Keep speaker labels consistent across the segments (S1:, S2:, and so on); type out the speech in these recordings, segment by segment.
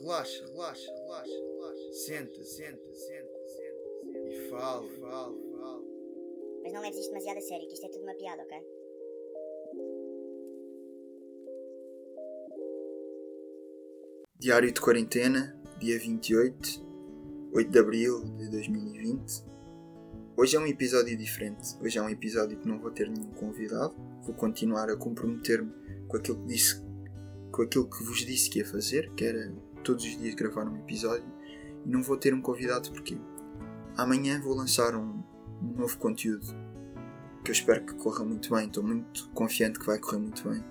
S1: Relaxa, relaxa, relaxa, relaxa. Senta, senta, senta, senta. E fala, fala, fala.
S2: Mas não leves isto demasiado a sério, que isto é tudo uma piada, ok?
S1: Diário de quarentena, dia 28, 8 de abril de 2020. Hoje é um episódio diferente. Hoje é um episódio que não vou ter nenhum convidado. Vou continuar a comprometer-me com aquilo que disse, com aquilo que vos disse que ia fazer, que era todos os dias gravar um episódio. E não vou ter um convidado porque amanhã vou lançar um, um novo conteúdo que eu espero que corra muito bem. Estou muito confiante que vai correr muito bem.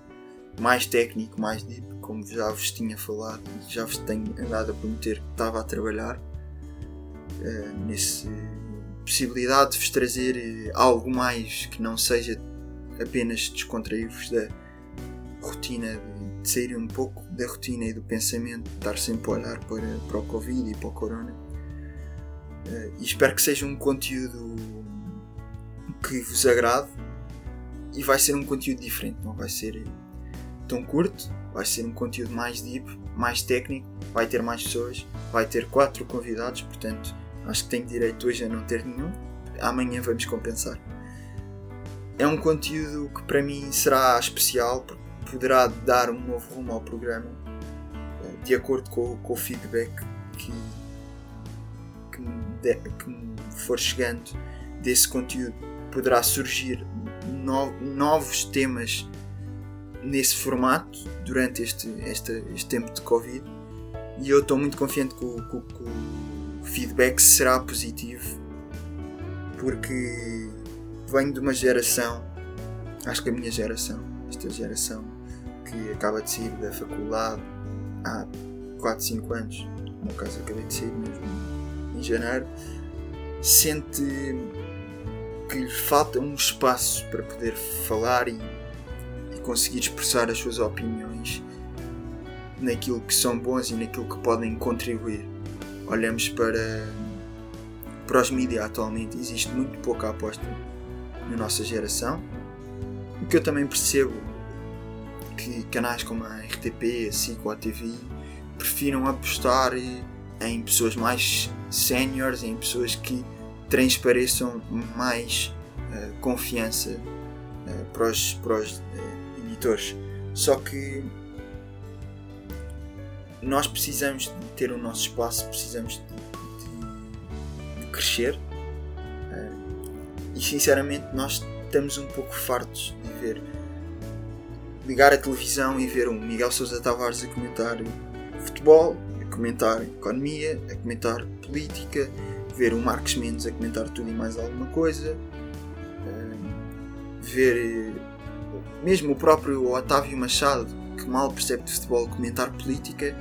S1: Mais técnico, mais deep, como já vos tinha falado, já vos tenho andado a prometer que estava a trabalhar uh, possibilidade de vos trazer eh, algo mais que não seja apenas descontrair-vos da rotina, de, de sair um pouco da rotina e do pensamento, de estar sempre a olhar para, para o Covid e para o Corona. Uh, e espero que seja um conteúdo que vos agrade e vai ser um conteúdo diferente, não vai ser tão curto, vai ser um conteúdo mais deep, mais técnico, vai ter mais pessoas, vai ter quatro convidados, portanto acho que tenho direito hoje a não ter nenhum, amanhã vamos compensar. É um conteúdo que para mim será especial porque poderá dar um novo rumo ao programa eh, de acordo com, com o feedback que, que, me de, que me for chegando desse conteúdo. Poderá surgir no, novos temas nesse formato durante este, este, este tempo de Covid e eu estou muito confiante que o, que, que o feedback será positivo porque venho de uma geração, acho que a minha geração, esta geração que acaba de sair da faculdade há 4, 5 anos, no caso acabei de sair mesmo em janeiro, sente que lhe falta um espaço para poder falar e conseguir expressar as suas opiniões naquilo que são bons e naquilo que podem contribuir. Olhamos para, para os mídias atualmente, existe muito pouca aposta na nossa geração. O que eu também percebo que canais como a RTP, a SIC ou a TV prefiram apostar em pessoas mais séniores, em pessoas que transpareçam mais uh, confiança uh, para os, para os uh, editores. Só que nós precisamos de ter o nosso espaço, precisamos de, de, de crescer e sinceramente nós estamos um pouco fartos de ver ligar a televisão e ver um Miguel Sousa Tavares a comentar futebol, a comentar economia, a comentar política, ver o Marcos Mendes a comentar tudo e mais alguma coisa, ver mesmo o próprio Otávio Machado, que mal percebe de futebol, comentar política.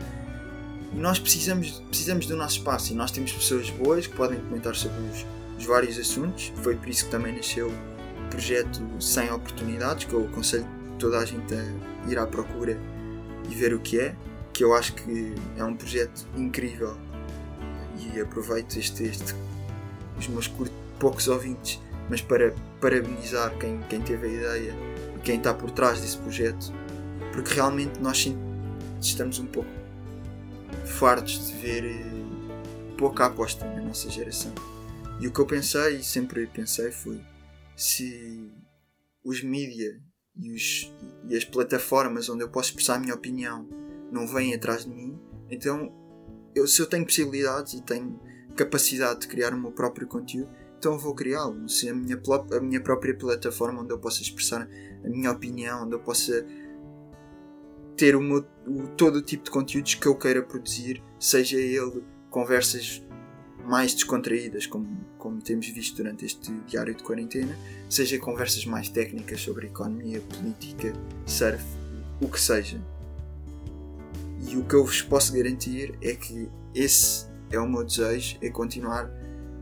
S1: Nós precisamos, precisamos do nosso espaço e nós temos pessoas boas que podem comentar sobre os, os vários assuntos. Foi por isso que também nasceu o projeto Sem Oportunidades, que eu aconselho toda a gente a ir à procura e ver o que é, que eu acho que é um projeto incrível e aproveito este, este os meus curtos, poucos ouvintes, mas para parabenizar quem, quem teve a ideia e quem está por trás desse projeto, porque realmente nós estamos um pouco fartos de ver eh, pouca aposta na nossa geração. E o que eu pensei, e sempre pensei, foi se os mídia e, os, e as plataformas onde eu posso expressar a minha opinião não vêm atrás de mim, então eu, se eu tenho possibilidades e tenho capacidade de criar o meu próprio conteúdo, então vou criá-lo. Se a minha, a minha própria plataforma onde eu possa expressar a minha opinião, onde eu possa ter o, meu, o todo o tipo de conteúdos que eu queira produzir, seja ele conversas mais descontraídas, como, como temos visto durante este diário de quarentena, seja conversas mais técnicas sobre economia, política, surf, o que seja. E o que eu vos posso garantir é que esse é o meu desejo, é continuar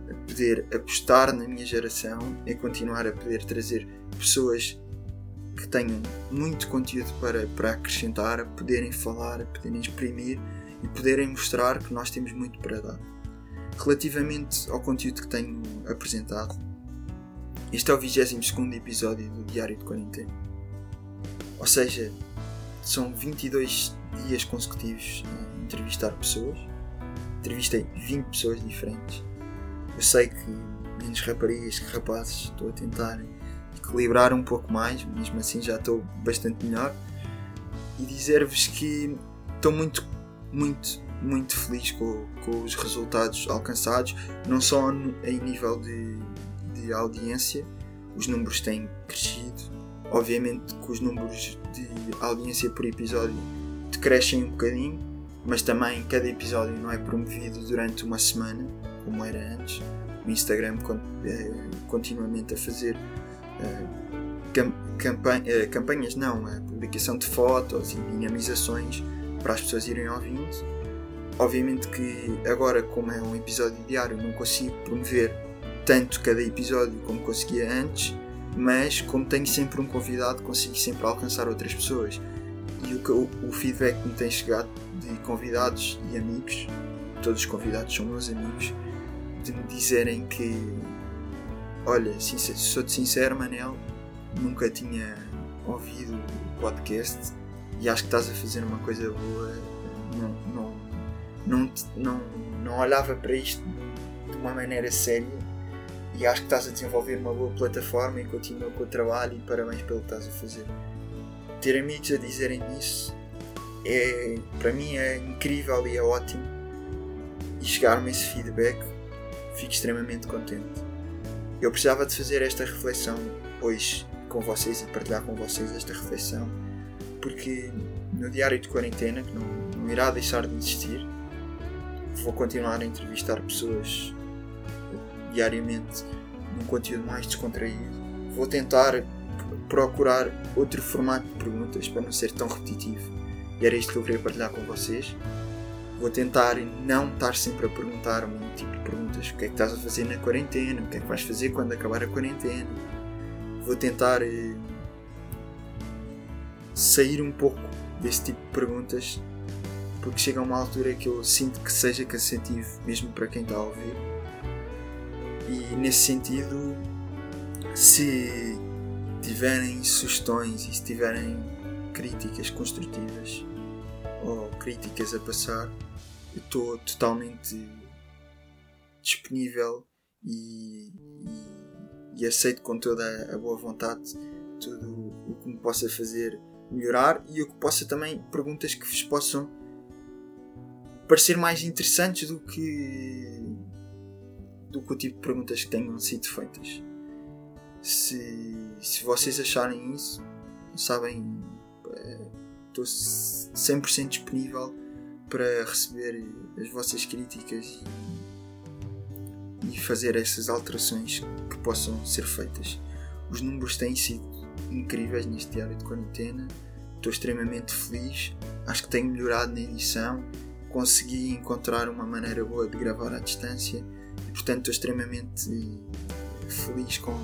S1: a poder apostar na minha geração, é continuar a poder trazer pessoas que tenham muito conteúdo para, para acrescentar, a poderem falar, a poderem exprimir e poderem mostrar que nós temos muito para dar. Relativamente ao conteúdo que tenho apresentado, este é o 22 episódio do Diário de Quarentena. Ou seja, são 22 dias consecutivos a entrevistar pessoas. Entrevistei 20 pessoas diferentes. Eu sei que menos raparigas que rapazes, estou a tentar equilibrar um pouco mais, mesmo assim já estou bastante melhor. E dizer-vos que estou muito, muito, muito feliz com, com os resultados alcançados, não só no, em nível de, de audiência, os números têm crescido. Obviamente que os números de audiência por episódio decrescem um bocadinho, mas também cada episódio não é promovido durante uma semana, como era antes. O Instagram é continuamente a fazer campanha, campanhas, não, a publicação de fotos e dinamizações para as pessoas irem ouvindo. Obviamente que agora, como é um episódio diário, não consigo promover tanto cada episódio como conseguia antes, mas como tenho sempre um convidado, consigo sempre alcançar outras pessoas. E o, o, feedback que me tem chegado de convidados e amigos, todos os convidados são meus amigos, de me dizerem que, olha, sou-te sincero, Manel, nunca tinha ouvido o podcast e acho que estás a fazer uma coisa boa. Não, não, não, não, não olhava para isto de uma maneira séria e acho que estás a desenvolver uma boa plataforma e continua com o trabalho e parabéns pelo que estás a fazer. Ter amigos a dizerem isso é, para mim é incrível e é ótimo e chegar-me esse feedback fico extremamente contente. Eu precisava de fazer esta reflexão hoje com vocês e partilhar com vocês esta reflexão porque no diário de quarentena, que não, não irá deixar de existir, vou continuar a entrevistar pessoas diariamente num conteúdo mais descontraído. Vou tentar procurar outro formato de perguntas para não ser tão repetitivo. E era isto que eu queria partilhar com vocês. Vou tentar não estar sempre a perguntar um tipo de perguntas. O que é que estás a fazer na quarentena? O que é que vais fazer quando acabar a quarentena? Vou tentar eh, sair um pouco desse tipo de perguntas porque chega a uma altura que eu sinto que seja cansativo mesmo para quem está a ouvir. E nesse sentido se tiverem sugestões e se tiverem críticas construtivas ou críticas a passar eu estou totalmente disponível e, e, e aceito com toda a boa vontade tudo o que me possa fazer melhorar e eu que possa também perguntas que vos possam parecer mais interessantes do que do que o tipo de perguntas que tenham sido feitas. Se, se vocês acharem isso, sabem, eh, estou 100% disponível para receber as vossas críticas e, e fazer essas alterações que possam ser feitas. Os números têm sido incríveis neste diário de quarentena. Estou extremamente feliz. Acho que tenho melhorado na edição. Consegui encontrar uma maneira boa de gravar à distância e, portanto, estou extremamente feliz com,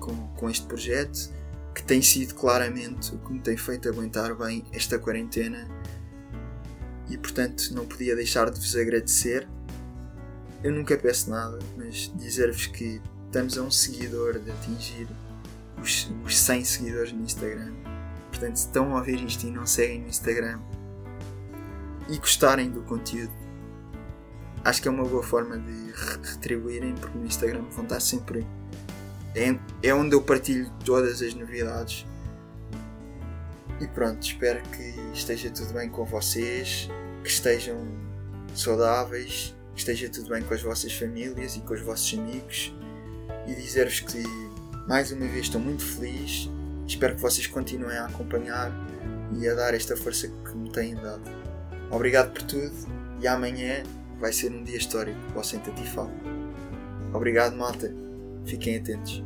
S1: com, com este projeto que tem sido claramente o que me tem feito aguentar bem esta quarentena e portanto não podia deixar de vos agradecer. Eu nunca peço nada, mas dizer-vos que estamos a um seguidor de atingir os, os 100 seguidores no Instagram. Portanto, se estão a ouvir isto e não seguem no Instagram e gostarem do conteúdo, acho que é uma boa forma de retribuírem, porque no Instagram vão estar sempre. É, é onde eu partilho todas as novidades. E pronto, espero que esteja tudo bem com vocês, que estejam saudáveis, que esteja tudo bem com as vossas famílias e com os vossos amigos. E dizer-vos que mais uma vez estou muito feliz. Espero que vocês continuem a acompanhar e a dar esta força que me têm dado. Obrigado por tudo e amanhã vai ser um dia histórico para o Senta Obrigado, malta. Fiquem atentos.